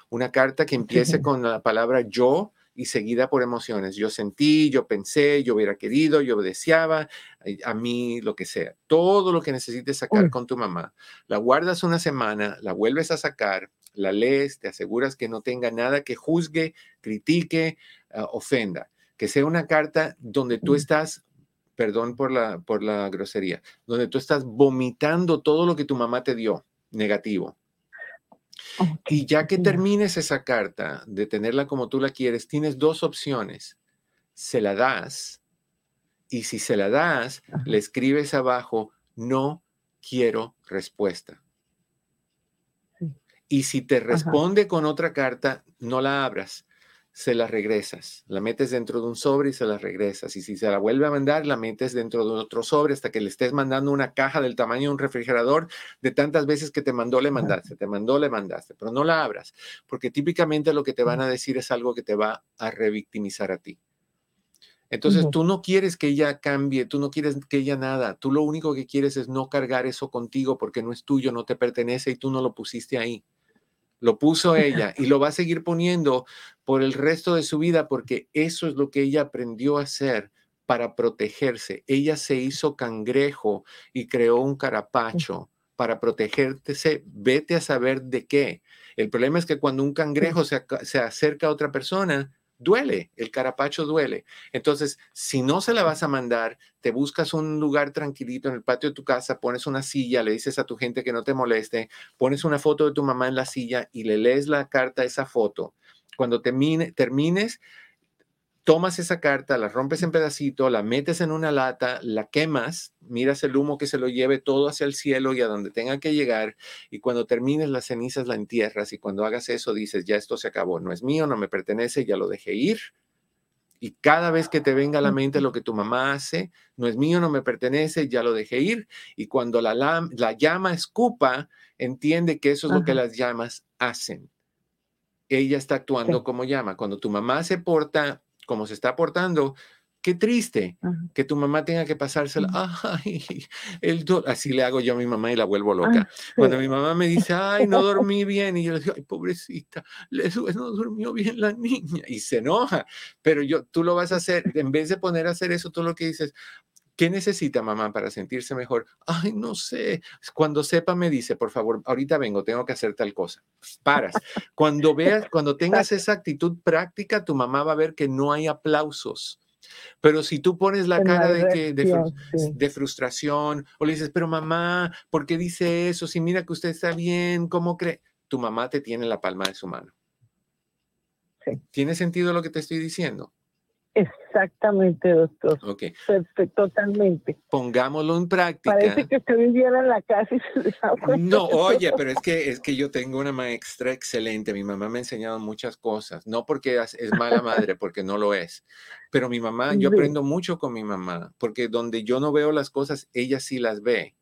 Una carta que empiece con la palabra yo y seguida por emociones. Yo sentí, yo pensé, yo hubiera querido, yo deseaba, a mí, lo que sea. Todo lo que necesites sacar con tu mamá. La guardas una semana, la vuelves a sacar, la lees, te aseguras que no tenga nada que juzgue, critique, ah, ofenda. Que sea una carta donde tú estás perdón por la, por la grosería, donde tú estás vomitando todo lo que tu mamá te dio negativo. Y ya que termines esa carta de tenerla como tú la quieres, tienes dos opciones. Se la das y si se la das, le escribes abajo, no quiero respuesta. Y si te responde con otra carta, no la abras se la regresas. La metes dentro de un sobre y se la regresas. Y si se la vuelve a mandar, la metes dentro de otro sobre hasta que le estés mandando una caja del tamaño de un refrigerador de tantas veces que te mandó, le mandaste, te mandó, le mandaste, pero no la abras, porque típicamente lo que te van a decir es algo que te va a revictimizar a ti. Entonces tú no quieres que ella cambie, tú no quieres que ella nada, tú lo único que quieres es no cargar eso contigo porque no es tuyo, no te pertenece y tú no lo pusiste ahí. Lo puso ella y lo va a seguir poniendo por el resto de su vida porque eso es lo que ella aprendió a hacer para protegerse. Ella se hizo cangrejo y creó un carapacho para protegerte. Vete a saber de qué. El problema es que cuando un cangrejo se, se acerca a otra persona, duele, el carapacho duele. Entonces, si no se la vas a mandar, te buscas un lugar tranquilito en el patio de tu casa, pones una silla, le dices a tu gente que no te moleste, pones una foto de tu mamá en la silla y le lees la carta a esa foto. Cuando termine, termines, tomas esa carta, la rompes en pedacito, la metes en una lata, la quemas, miras el humo que se lo lleve todo hacia el cielo y a donde tenga que llegar, y cuando termines las cenizas la entierras y cuando hagas eso dices, ya esto se acabó, no es mío, no me pertenece, ya lo dejé ir. Y cada vez que te venga a la mente lo que tu mamá hace, no es mío, no me pertenece, ya lo dejé ir. Y cuando la, la llama escupa, entiende que eso es lo que las llamas hacen. Ella está actuando como llama. Cuando tu mamá se porta como se está portando, qué triste que tu mamá tenga que pasársela. Ay, el do-". así le hago yo a mi mamá y la vuelvo Ah, loca. Cuando mi mamá me dice, ay, no dormí bien, y yo le digo, ay, pobrecita, le no durmió bien la niña, y se enoja. Pero yo, tú lo vas a hacer, en vez de poner a hacer eso, tú lo que dices, ¿qué necesita mamá para sentirse mejor? Ay, no sé. Cuando sepa, me dice, por favor, ahorita vengo, tengo que hacer tal cosa. Paras. Cuando veas, cuando tengas esa actitud práctica, tu mamá va a ver que no hay aplausos. Pero si tú pones la cara de, que, de, fru- reacción, sí. de frustración o le dices, pero mamá, ¿por qué dice eso? Si mira que usted está bien, ¿cómo cree? Tu mamá te tiene en la palma de su mano. Sí. ¿Tiene sentido lo que te estoy diciendo? Exactamente, doctor. Ok, Perfecto, totalmente. pongámoslo en práctica. Parece que usted viviera en la casa y se No, oye, pero es que es que yo tengo una maestra excelente. Mi mamá me ha enseñado muchas cosas, no porque es mala madre, porque no lo es. Pero mi mamá, yo aprendo mucho con mi mamá, porque donde yo no veo las cosas, ella sí las ve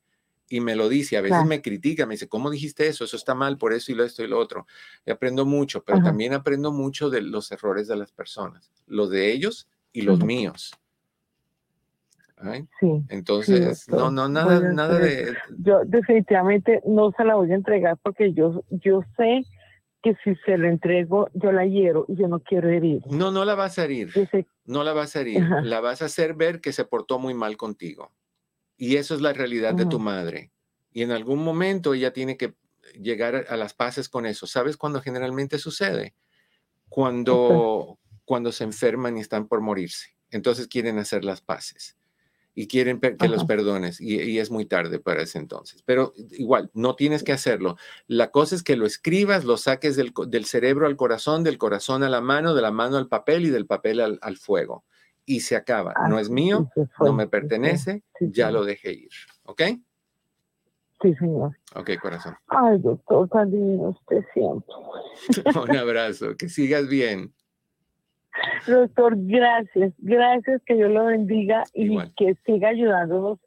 y me lo dice. A veces Claro. me critica, me dice, ¿cómo dijiste eso? Eso está mal por eso y lo esto y lo otro. Y aprendo mucho, pero Ajá. también aprendo mucho de los errores de las personas, los de ellos y los míos. Ay, Sí, Entonces, no, no, nada, a nada de, yo definitivamente no se la voy a entregar porque yo, yo sé que si se la entrego, yo la hiero y yo no quiero herir. no, no la vas a herir. Sé, no la vas a herir, Ajá. la vas a hacer ver que se portó muy mal contigo. Y eso es la realidad de tu madre. Y en algún momento ella tiene que llegar a, las paces con eso. ¿Sabes cuándo generalmente sucede? Cuando, cuando se enferman y están por morirse. Entonces quieren hacer las paces y quieren que los perdones y, y es muy tarde para ese entonces. Pero igual, no tienes que hacerlo. La cosa es que lo escribas, lo saques del, del cerebro al corazón, del corazón a la mano, de la mano al papel y del papel al, al fuego. Y se acaba. No es mío, no me pertenece, ya lo dejé ir. ¿Ok? Sí, señor. Ok, corazón. Ay, doctor, tan divino usted siempre. Un abrazo, que sigas bien. Doctor, gracias, gracias, que Dios lo bendiga y Igual. que siga ayudándonos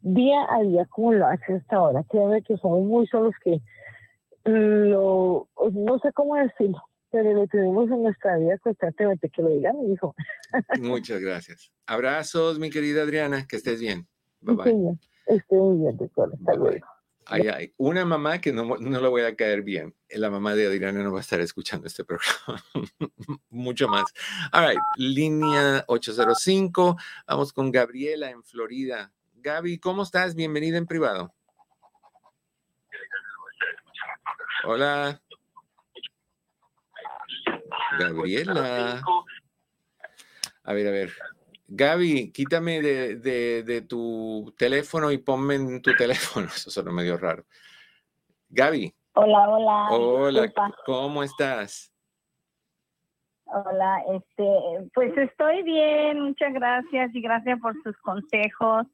día a día como lo hace hasta ahora. Créeme que somos muy solos que lo, no sé cómo decirlo, pero lo tenemos en nuestra vida constantemente, que lo diga mi hijo. Muchas gracias. Abrazos, mi querida Adriana, que estés bien. Bye bye. Estoy muy bien, doctor. Hasta Bye, bye. luego. Ay, ay. Una mamá que no, no le voy a caer bien. La mamá de Adriana no va a estar escuchando este programa. Mucho más. All right. Línea 805. Vamos con Gabriela en Florida. Gaby, ¿cómo estás? Bienvenida en privado. Hola. Gabriela. A ver, a ver. Gaby, quítame de, de- de tu teléfono y ponme en tu teléfono. Eso suena medio raro. Gaby, Hola, hola. hola, disculpa. ¿cómo estás? Hola, este, pues estoy bien, muchas gracias y gracias por sus consejos.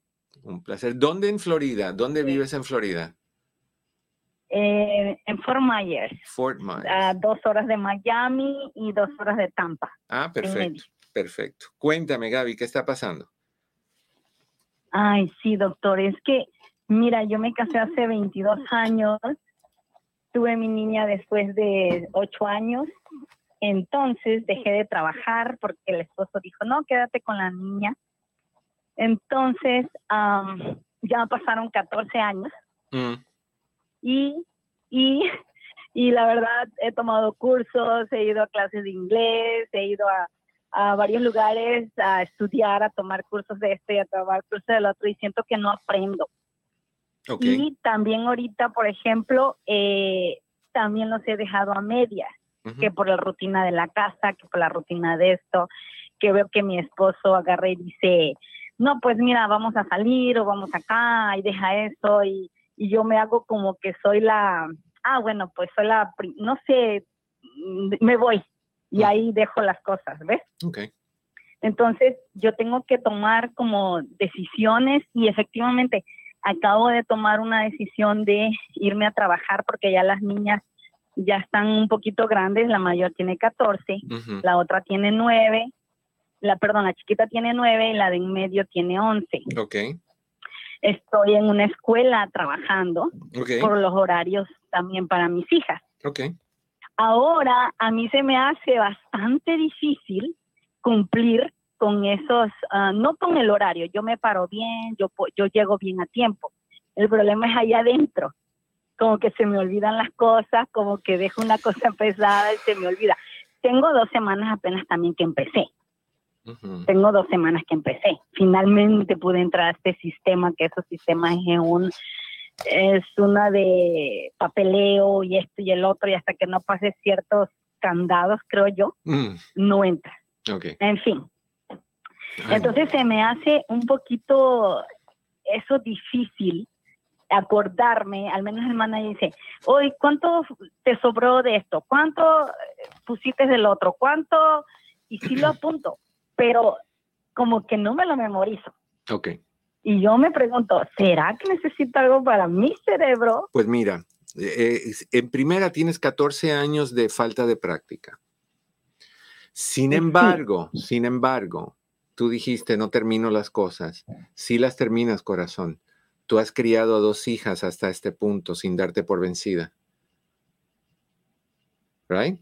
Un placer. ¿Dónde en Florida? ¿Dónde Sí. vives en Florida? Eh, en Fort Myers, Fort Myers. a dos horas de Miami y dos horas de Tampa. Ah, perfecto, perfecto. Cuéntame, Gaby, ¿qué está pasando? Ay, sí, doctor, es que, mira, yo me casé hace 22 años, tuve mi niña después de 8 años, entonces dejé de trabajar porque el esposo dijo, no, quédate con la niña. Entonces, am, ya pasaron 14 años Mm, y, y, y la verdad he tomado cursos, he ido a clases de inglés, he ido a, a varios lugares a estudiar, a tomar cursos de este y a tomar cursos del otro y siento que no aprendo. Y también ahorita, por ejemplo, eh, también los he dejado a medias, que por la rutina de la casa, que por la rutina de esto, que veo que mi esposo agarra y dice, no, pues mira, vamos a salir o vamos acá y deja eso y, y yo me hago como que soy la, ah, bueno, pues soy la, no sé, mm, me voy y ahí dejo las cosas, ¿ves? ok, Entonces, yo tengo que tomar como decisiones y efectivamente acabo de tomar una decisión de irme a trabajar porque ya las niñas ya están un poquito grandes, la mayor tiene 14, ujú, la otra tiene 9, la perdón, la chiquita tiene 9 y la de en medio tiene 11. ok, Estoy en una escuela trabajando por los horarios también para mis hijas. Ahora a mí se me hace bastante difícil cumplir con esos, ah, no con el horario, yo me paro bien, yo, yo llego bien a tiempo. El problema es allá adentro, como que se me olvidan las cosas, como que dejo una cosa pesada y se me olvida. Tengo dos semanas apenas también que empecé. Tengo dos semanas que empecé. Finalmente pude entrar a este sistema, que esos sistemas es un es una de papeleo y esto y el otro, y hasta que no pase ciertos candados, creo yo, mm. no entra. En fin. Entonces se me hace un poquito eso difícil acordarme, al menos el manager dice, hoy, ¿cuánto te sobró de esto? ¿Cuánto pusiste del otro? ¿Cuánto? Y sí lo apunto, pero como que no me lo memorizo. Ok. Y yo me pregunto, ¿será que necesito algo para mi cerebro? Pues mira, eh, en primera tienes 14 años de falta de práctica. Sin embargo, sin embargo, tú dijiste, no termino las cosas. Sí las terminas, corazón. Tú has criado a dos hijas hasta este punto sin darte por vencida. ¿Right?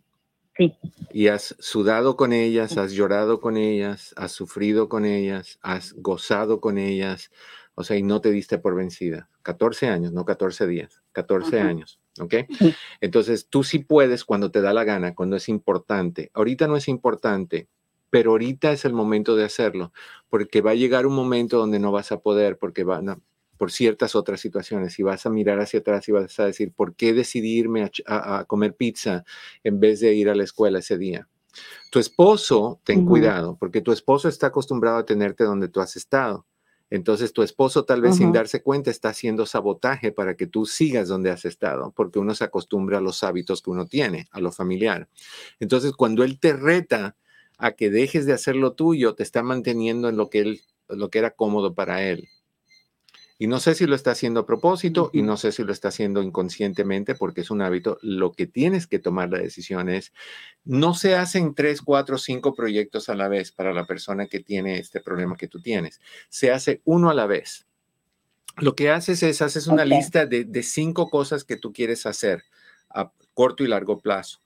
Sí. Y has sudado con ellas, has llorado con ellas, has sufrido con ellas, has gozado con ellas, o sea, y no te diste por vencida. 14 años, no 14 días, 14 años, ¿ok? Entonces, tú sí puedes cuando te da la gana, cuando es importante. Ahorita no es importante, pero ahorita es el momento de hacerlo, porque va a llegar un momento donde no vas a poder, porque van a, por ciertas otras situaciones y vas a mirar hacia atrás y vas a decir, ¿por qué decidí irme a, comer pizza en vez de ir a la escuela ese día? Tu esposo, ten cuidado, porque tu esposo está acostumbrado a tenerte donde tú has estado. Entonces tu esposo tal vez sin darse cuenta está haciendo sabotaje para que tú sigas donde has estado, porque uno se acostumbra a los hábitos que uno tiene, a lo familiar. Entonces cuando él te reta a que dejes de hacer lo tuyo, te está manteniendo en lo que él, lo que era cómodo para él. Y no sé si lo está haciendo a propósito y no sé si lo está haciendo inconscientemente porque es un hábito. Lo que tienes que tomar la decisión es, no se hacen tres, cuatro, cinco proyectos a la vez para la persona que tiene este problema que tú tienes. Se hace uno a la vez. Lo que haces es, haces una lista de, de cinco cosas que tú quieres hacer a corto y largo plazo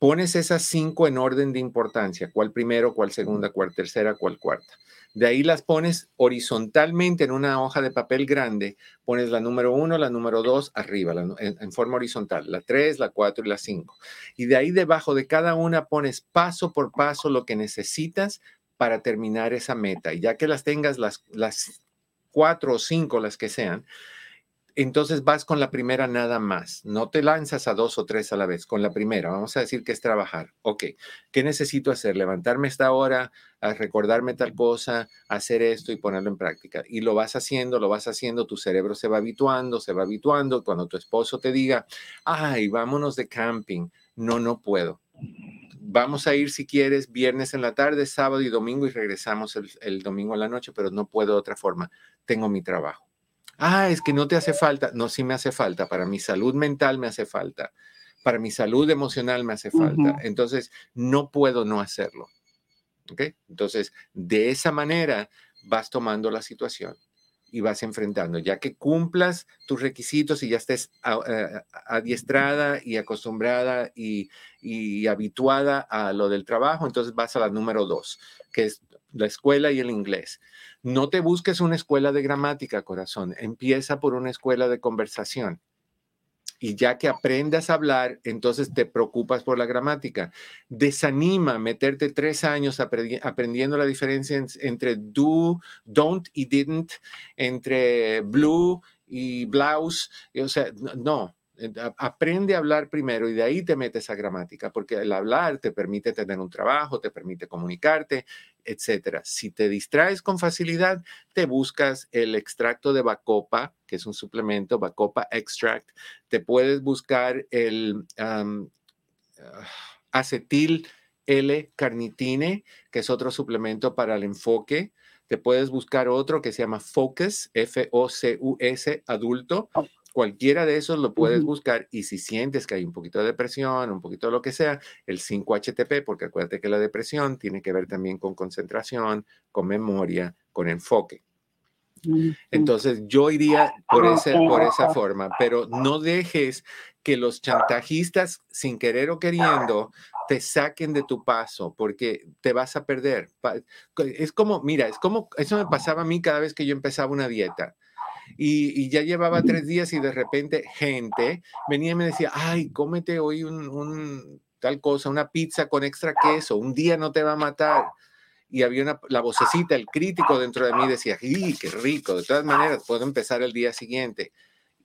pones esas cinco en orden de importancia, cuál primero, cuál segunda, cuál tercera, cuál cuarta. De ahí las pones horizontalmente en una hoja de papel grande, pones la número uno, la número dos arriba, en, forma horizontal, la tres, la cuatro y la cinco. Y de ahí debajo de cada una pones paso por paso lo que necesitas para terminar esa meta. Y ya que las tengas las, cuatro o cinco, las que sean, entonces vas con la primera nada más. No te lanzas a dos o tres a la vez, con la primera. Vamos a decir que es trabajar. Ok, ¿qué necesito hacer? Levantarme esta hora, a recordarme tal cosa, hacer esto y ponerlo en práctica. Y lo vas haciendo, lo vas haciendo, tu cerebro se va habituando, se va habituando. Cuando tu esposo te diga, ay, vámonos de camping. No, no puedo. Vamos a ir si quieres viernes en la tarde, sábado y domingo y regresamos el, el domingo en la noche, pero no puedo de otra forma. Tengo mi trabajo Ah, es que no te hace falta. No, sí me hace falta. Para mi salud mental me hace falta. Para mi salud emocional me hace falta. Entonces, no puedo no hacerlo. ¿Ok? Entonces, de esa manera vas tomando la situación y vas enfrentando. Ya que cumplas tus requisitos y ya estés eh, adiestrada y acostumbrada y, y, habituada a lo del trabajo, entonces vas a la número dos, que es la escuela y el inglés. No te busques una escuela de gramática, corazón. Empieza por una escuela de conversación. Y ya que aprendas a hablar, entonces te preocupas por la gramática. Desanima meterte tres años aprendiendo la diferencia entre do, don't y didn't, entre blue y blouse. O sea, no, aprende a hablar primero y de ahí te metes a gramática, porque el hablar te permite tener un trabajo, te permite comunicarte, etcétera. Si te distraes con facilidad, te buscas el extracto de Bacopa, que es un suplemento, Bacopa Extract. Te puedes buscar el ah, acetil L-carnitine, que es otro suplemento para el enfoque. Te puedes buscar otro que se llama Focus, F-O-C-U-S, adulto. Cualquiera de esos lo puedes buscar y si sientes que hay un poquito de depresión, un poquito de lo que sea, el 5-HTP, porque acuérdate que la depresión tiene que ver también con concentración, con memoria, con enfoque. Entonces yo iría por, Ah, ese, ok, por esa forma, pero no dejes que los chantajistas, sin querer o queriendo, te saquen de tu paso porque te vas a perder. Es como, mira, es como, eso me pasaba a mí cada vez que yo empezaba una dieta. Y, ya llevaba tres días y de repente gente venía y me decía, ay, cómete hoy un, un tal cosa, una pizza con extra queso, un día no te va a matar. Y había una, la vocecita, el crítico dentro de mí decía, ¡y qué rico! De todas maneras, puedo empezar el día siguiente.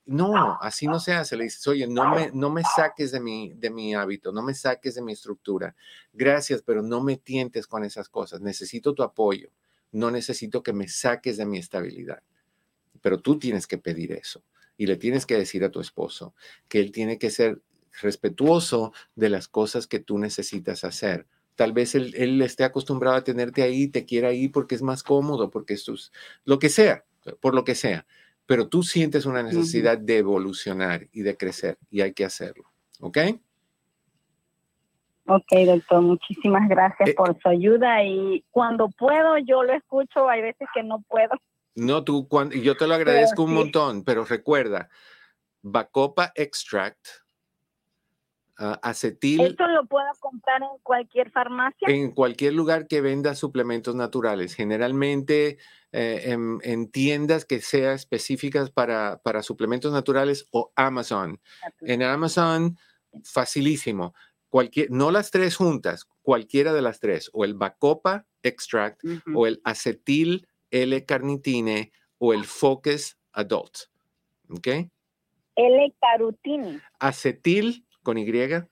No, así no se hace. Le dices, oye, no me, no me saques de mi, de mi hábito, no me saques de mi estructura. Gracias, pero no me tientes con esas cosas. Necesito tu apoyo. No necesito que me saques de mi estabilidad. Pero tú tienes que pedir eso. Y le tienes que decir a tu esposo que él tiene que ser respetuoso de las cosas que tú necesitas hacer. Tal vez él, él esté acostumbrado a tenerte ahí, te quiera ahí porque es más cómodo, porque es lo que sea, por lo que sea. Pero tú sientes una necesidad de evolucionar y de crecer y hay que hacerlo. ¿Ok? Ok, doctor, muchísimas gracias Eh, por su ayuda y cuando puedo yo lo escucho, hay veces que no puedo. No, tú, cuando, yo te lo agradezco un sí. montón, pero recuerda, Bacopa Extract, ah, acetil, ¿Esto lo puedo comprar en cualquier farmacia? en cualquier lugar que venda suplementos naturales, generalmente eh, en, en tiendas que sean específicas para, para suplementos naturales o Amazon. En Amazon, facilísimo. Cualquier, no las tres juntas, cualquiera de las tres, o el Bacopa Extract, o el acetil L-carnitine, o el Focus Adult. ¿Ok? L-carutini. Acetil con Y,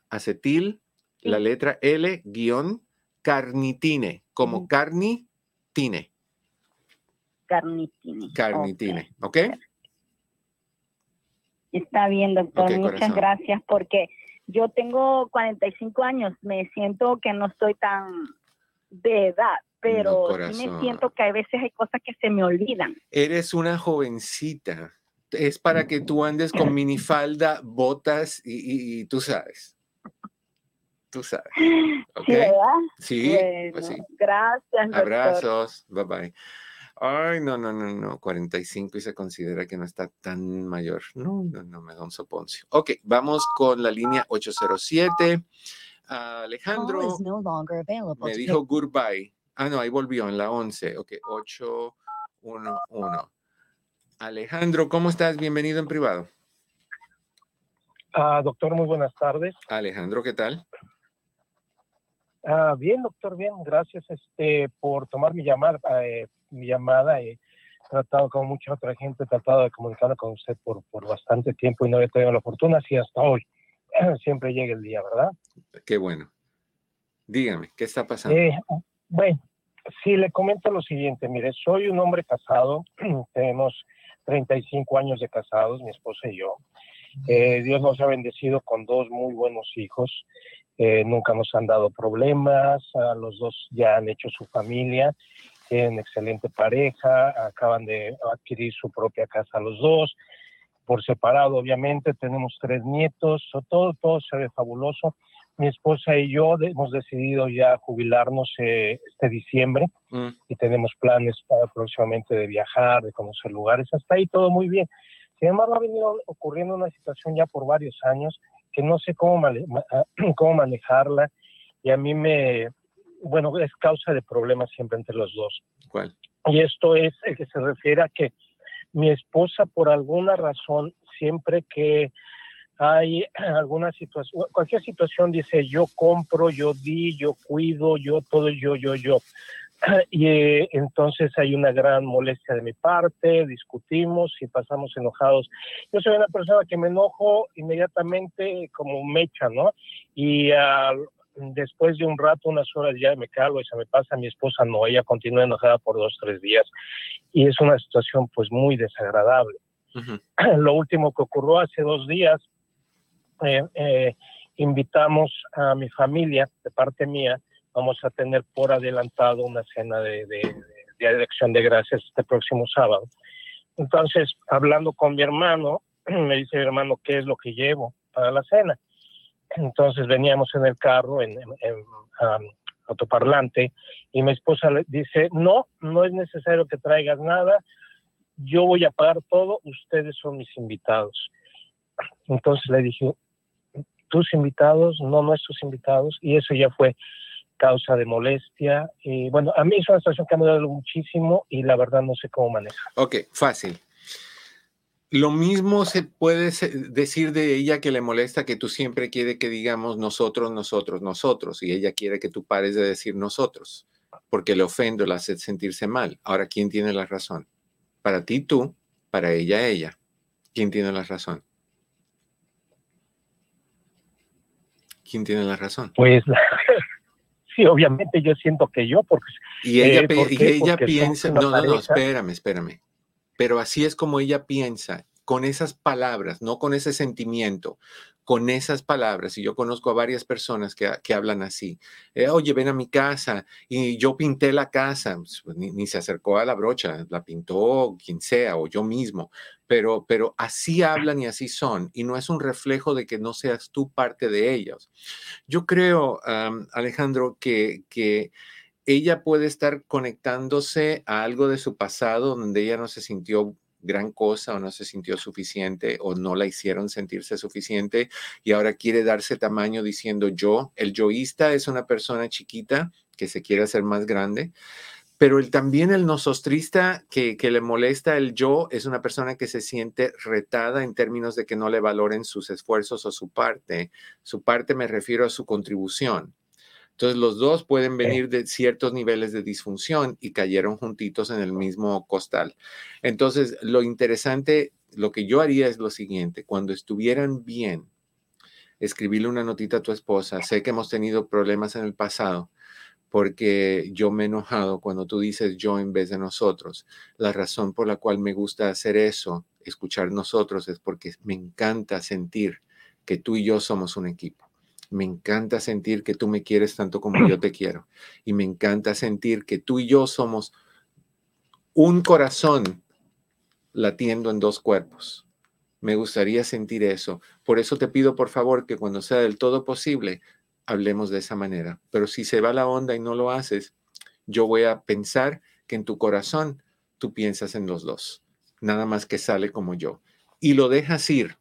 acetil, la letra L, guion, carnitine, como carnitine, Carnitini. carnitine, ¿ok? Está bien, doctor. Muchas corazón. gracias porque yo tengo 45 años. Me siento que no estoy tan de edad, pero sí me siento que a veces hay cosas que se me olvidan. Eres una jovencita. Es para que tú andes con minifalda, botas y, y- y tú sabes. Tú sabes. ¿Ok? Sí, ¿verdad? Sí, Bueno, pues sí. gracias, doctor. Abrazos. Bye bye. Ay, no, no, no, no. 45 y se considera que no está tan mayor. No, no, no, me da un soponcio. Ok, vamos con la línea 807. Alejandro no longer available me dijo goodbye. Ah, no, ahí volvió en la 11. Ok, 811. Alejandro, ¿cómo estás? Bienvenido en privado. Ah, doctor, muy buenas tardes. Alejandro, ¿qué tal? Ah, bien, doctor, bien, gracias este, por tomar mi llamada. eh, mi llamada. He tratado, como mucha otra gente, he tratado de comunicarme con usted por, por bastante tiempo y no he tenido la fortuna, así hasta hoy. Siempre llega el día, ¿verdad? Qué bueno. Dígame, ¿qué está pasando? Eh, bueno, sí, le comento lo siguiente. Mire, soy un hombre casado, tenemos 35 años de casados, mi esposa y yo. Eh, Dios nos ha bendecido con dos muy buenos hijos. Eh, nunca nos han dado problemas. a los dos ya han hecho su familia. Tienen excelente pareja. Acaban de adquirir su propia casa los dos. Por separado, obviamente, tenemos tres nietos. Todo, todo se ve fabuloso. Mi esposa y yo hemos decidido ya jubilarnos eh, este diciembre Mm, y tenemos planes para próximamente de viajar, de conocer lugares. Hasta ahí todo muy bien. Sin embargo, ha venido ocurriendo una situación ya por varios años que no sé cómo, mane- ma- cómo manejarla y a mí me, bueno, es causa de problemas siempre entre los dos. ¿Cuál? Y esto es el que se refiere a que mi esposa, por alguna razón, siempre que hay alguna situación, cualquier situación, dice yo compro, yo di, yo cuido, yo todo, yo, yo, yo. Y eh, entonces hay una gran molestia de mi parte, discutimos y pasamos enojados. Yo soy una persona que me enojo inmediatamente como mecha, ¿no? Y después de un rato, unas horas ya me calmo y se me pasa. Mi esposa no, ella continúa enojada por dos, tres días. Y es una situación pues muy desagradable. Ujú, Lo último que ocurrió hace dos días, eh, eh, invitamos a mi familia, de parte mía, vamos a tener por adelantado una cena de, de, de, acción de gracias este próximo sábado. Entonces, hablando con mi hermano, me dice mi hermano qué es lo que llevo para la cena. Entonces veníamos en el carro, en, en- en, um, autoparlante, y mi esposa le dice, no, no es necesario que traigas nada, yo voy a pagar todo, ustedes son mis invitados. Entonces le dije, tus invitados, no nuestros invitados, y eso ya fue causa de molestia. Y bueno, a mí es una situación que ha mudado muchísimo y la verdad no sé cómo manejar. Ok, fácil. Lo mismo se puede decir de ella que le molesta que tú siempre quieres que digamos nosotros, nosotros, nosotros, y ella quiere que tú pares de decir nosotros, porque le ofendo, la hace sentirse mal. Ahora, ¿quién tiene la razón? Para ti tú, para ella ella. ¿Quién tiene la razón? ¿Quién tiene la razón? Pues sí, obviamente yo siento que yo, porque... Y ella, eh, y ella piensa, no, no, no, espérame, espérame. Pero así es como ella piensa, con esas palabras, no con ese sentimiento, con esas palabras. Y yo conozco a varias personas que, que hablan así. Eh, Oye, ven a mi casa y yo pinté la casa. Pues, pues, ni, se acercó a la brocha, la pintó quien sea o yo mismo. Pero, pero así hablan y así son. Y no es un reflejo de que no seas tú parte de ellos. Yo creo, Alejandro, que... que ella puede estar conectándose a algo de su pasado donde ella no se sintió gran cosa o no se sintió suficiente o no la hicieron sentirse suficiente y ahora quiere darse tamaño diciendo yo. El yoísta es una persona chiquita que se quiere hacer más grande, pero el, también el nosostrista que, que le molesta el yo es una persona que se siente retada en términos de que no le valoren sus esfuerzos o su parte. Su parte me refiero a su contribución. Entonces los dos pueden venir de ciertos niveles de disfunción y cayeron juntitos en el mismo costal. Entonces lo interesante, lo que yo haría es lo siguiente, cuando estuvieran bien, escribirle una notita a tu esposa, sé que hemos tenido problemas en el pasado porque yo me he enojado cuando tú dices yo en vez de nosotros. La razón por la cual me gusta hacer eso, escuchar nosotros, es porque me encanta sentir que tú y yo somos un equipo me encanta sentir que tú me quieres tanto como yo te quiero. Y me encanta sentir que tú y yo somos un corazón latiendo en dos cuerpos. Me gustaría sentir eso. Por eso te pido, por favor, que cuando sea del todo posible, hablemos de esa manera. Pero si se va la onda y no lo haces, yo voy a pensar que en tu corazón tú piensas en los dos. Nada más que sale como yo. Y lo dejas ir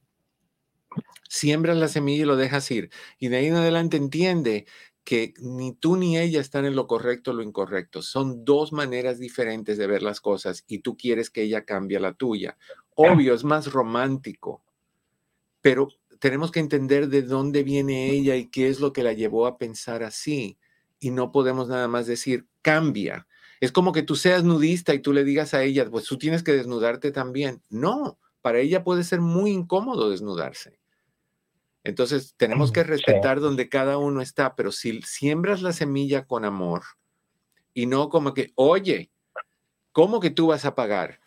siembras la semilla y lo dejas ir. Y de ahí en adelante entiende que ni tú ni ella están en lo correcto o lo incorrecto. Son dos maneras diferentes de ver las cosas y tú quieres que ella cambie la tuya. Obvio, es más romántico, pero tenemos que entender de dónde viene ella y qué es lo que la llevó a pensar así. Y no podemos nada más decir, cambia. Es como que tú seas nudista y tú le digas a ella, pues tú tienes que desnudarte también. No, para ella puede ser muy incómodo desnudarse. Entonces, tenemos que respetar donde cada uno está, pero si siembras la semilla con amor y no como que, oye, ¿cómo que tú vas a pagar?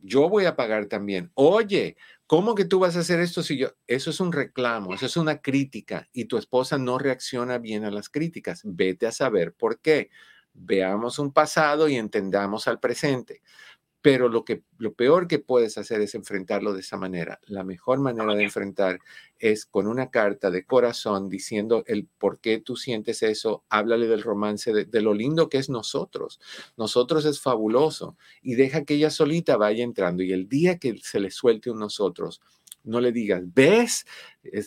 Yo voy a pagar también. Oye, ¿cómo que tú vas a hacer esto si yo? Eso es un reclamo, eso es una crítica y tu esposa no reacciona bien a las críticas. Vete a saber por qué. Veamos un pasado y entendamos al presente pero lo, que, lo peor que puedes hacer es enfrentarlo de esa manera. La mejor manera de enfrentar es con una carta de corazón diciendo el por qué tú sientes eso, háblale del romance, de, lo lindo que es nosotros. Nosotros es fabuloso y deja que ella solita vaya entrando y el día que se le suelte un nosotros, no le digas, ves,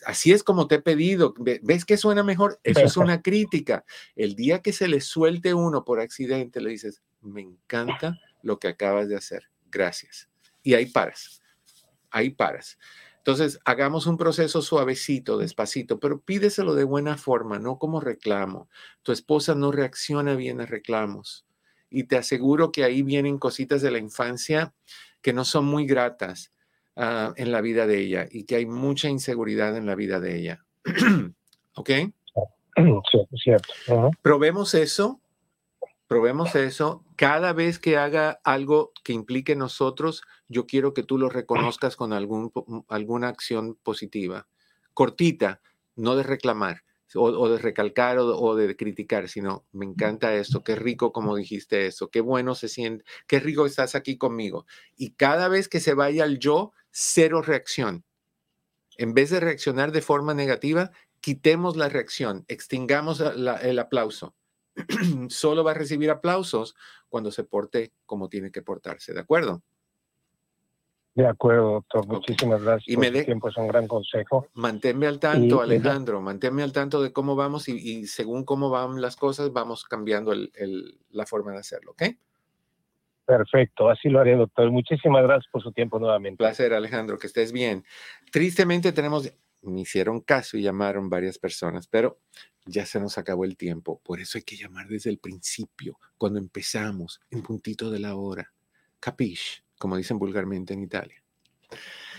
así es como te he pedido, ves que suena mejor, eso es una crítica. El día que se le suelte uno por accidente, le dices, me encanta lo que acabas de hacer. Gracias. Y ahí paras. Ahí paras. Entonces, hagamos un proceso suavecito, despacito, pero pídeselo de buena forma, no como reclamo. Tu esposa no reacciona bien a reclamos. Y te aseguro que ahí vienen cositas de la infancia que no son muy gratas ah, en la vida de ella y que hay mucha inseguridad en la vida de ella. ¿Ok? Sí, cierto. Probemos eso Probemos eso. Cada vez que haga algo que implique nosotros, yo quiero que tú lo reconozcas con algún, mm, alguna acción positiva. Cortita, no de reclamar o, de recalcar o, de criticar, sino me encanta esto, qué rico como dijiste eso, qué bueno se siente, qué rico estás aquí conmigo. Y cada vez que se vaya al yo, cero reacción. En vez de reaccionar de forma negativa, quitemos la reacción, extingamos el aplauso solo va a recibir aplausos cuando se porte como tiene que portarse, ¿de acuerdo? De acuerdo, doctor. Muchísimas gracias. Y por me de- tiempo es un gran consejo. Manténme al tanto, Y- Alejandro, manténme al tanto de cómo vamos y, y según cómo van las cosas, vamos cambiando el- el- la forma de hacerlo, ¿ok? Perfecto, así lo haré, doctor. Muchísimas gracias por su tiempo nuevamente. Placer, Alejandro, que estés bien. Tristemente tenemos, me hicieron caso y llamaron varias personas, pero ya se nos acabó el tiempo. Por eso hay que llamar desde el principio, cuando empezamos, en puntito de la hora. Capiche, como dicen vulgarmente en Italia.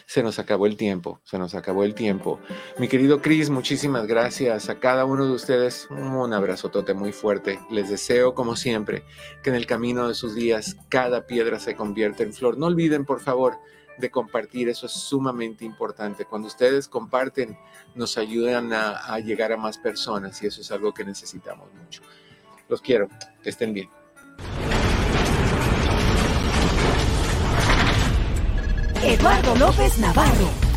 Se nos acabó el tiempo, se nos acabó el tiempo. Mi querido Chris, muchísimas gracias a cada uno de ustedes. Un abrazotote muy fuerte. Les deseo, como siempre, que en el camino de sus días cada piedra se convierta en flor. No olviden, por favor, de compartir. Eso es sumamente importante. Cuando ustedes comparten, nos ayudan a, llegar a más personas y eso es algo que necesitamos mucho. Los quiero. Que estén bien. Eduardo López Navarro.